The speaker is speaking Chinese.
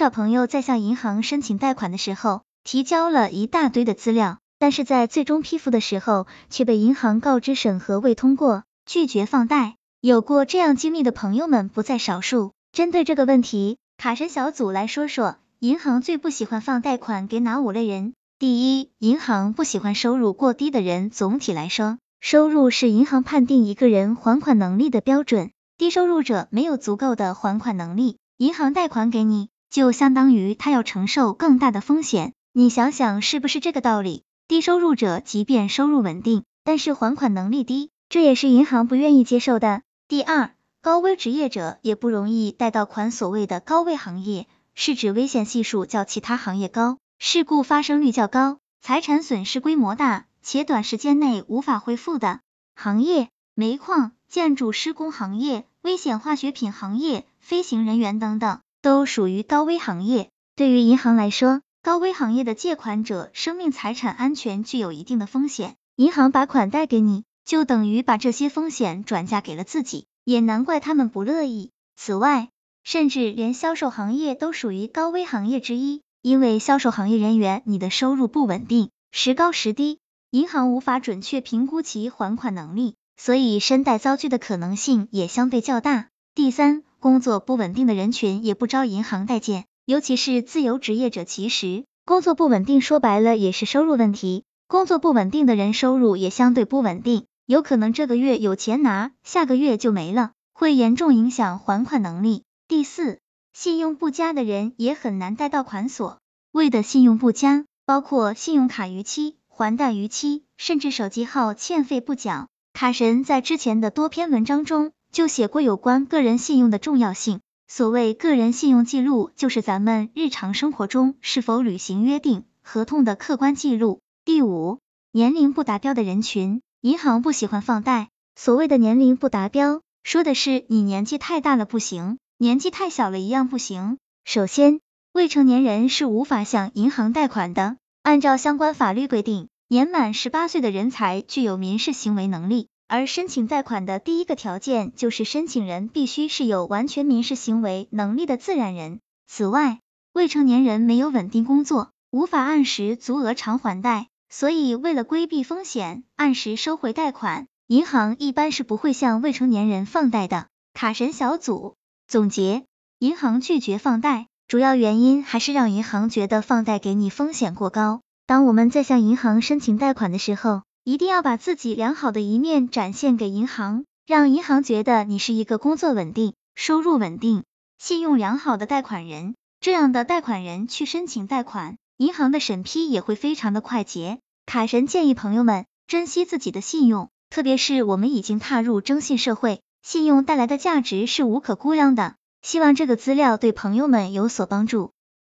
少朋友在向银行申请贷款的时候，提交了一大堆的资料，但是在最终批复的时候，却被银行告知审核未通过，拒绝放贷。有过这样经历的朋友们不在少数。针对这个问题，卡神小组来说说，银行最不喜欢放贷款给哪五类人？第一，银行不喜欢收入过低的人。总体来说，收入是银行判定一个人还款能力的标准。低收入者没有足够的还款能力，银行贷款给你，就相当于他要承受更大的风险。你想想是不是这个道理？低收入者即便收入稳定，但是还款能力低，这也是银行不愿意接受的。第二，高危职业者也不容易贷到款。所谓的高危行业，是指危险系数较其他行业高，事故发生率较高，财产损失规模大，且短时间内无法恢复的行业。煤矿、建筑施工行业、危险化学品行业、飞行人员等等，都属于高危行业。对于银行来说，高危行业的借款者生命财产安全具有一定的风险，银行把款贷给你。就等于把这些风险转嫁给了自己，也难怪他们不乐意。此外，甚至连销售行业都属于高危行业之一，因为销售行业人员你的收入不稳定，时高时低，银行无法准确评估其还款能力，所以身贷遭拒的可能性也相对较大。第三，工作不稳定的人群也不招银行待见，尤其是自由职业者。其实，工作不稳定说白了也是收入问题，工作不稳定的人收入也相对不稳定。有可能这个月有钱拿，下个月就没了，会严重影响还款能力。第四，信用不佳的人也很难贷到款。所谓的信用不佳，包括信用卡逾期、还贷逾期，甚至手机号欠费不缴。卡神在之前的多篇文章中就写过有关个人信用的重要性。所谓个人信用记录，就是咱们日常生活中是否履行约定、合同的客观记录。第五，年龄不达标的人群。银行不喜欢放贷，所谓的年龄不达标，说的是你年纪太大了不行，年纪太小了一样不行。首先，未成年人是无法向银行贷款的。按照相关法律规定，年满十八岁的人才具有民事行为能力，而申请贷款的第一个条件就是申请人必须是有完全民事行为能力的自然人。此外，未成年人没有稳定工作，无法按时足额偿还贷。所以，为了规避风险，按时收回贷款，银行一般是不会向未成年人放贷的。卡神小组总结：银行拒绝放贷，主要原因还是让银行觉得放贷给你风险过高。当我们在向银行申请贷款的时候，一定要把自己良好的一面展现给银行，让银行觉得你是一个工作稳定、收入稳定、信用良好的贷款人。这样的贷款人去申请贷款。银行的审批也会非常的快捷。卡神建议朋友们珍惜自己的信用，特别是我们已经踏入征信社会，信用带来的价值是无可估量的。希望这个资料对朋友们有所帮助。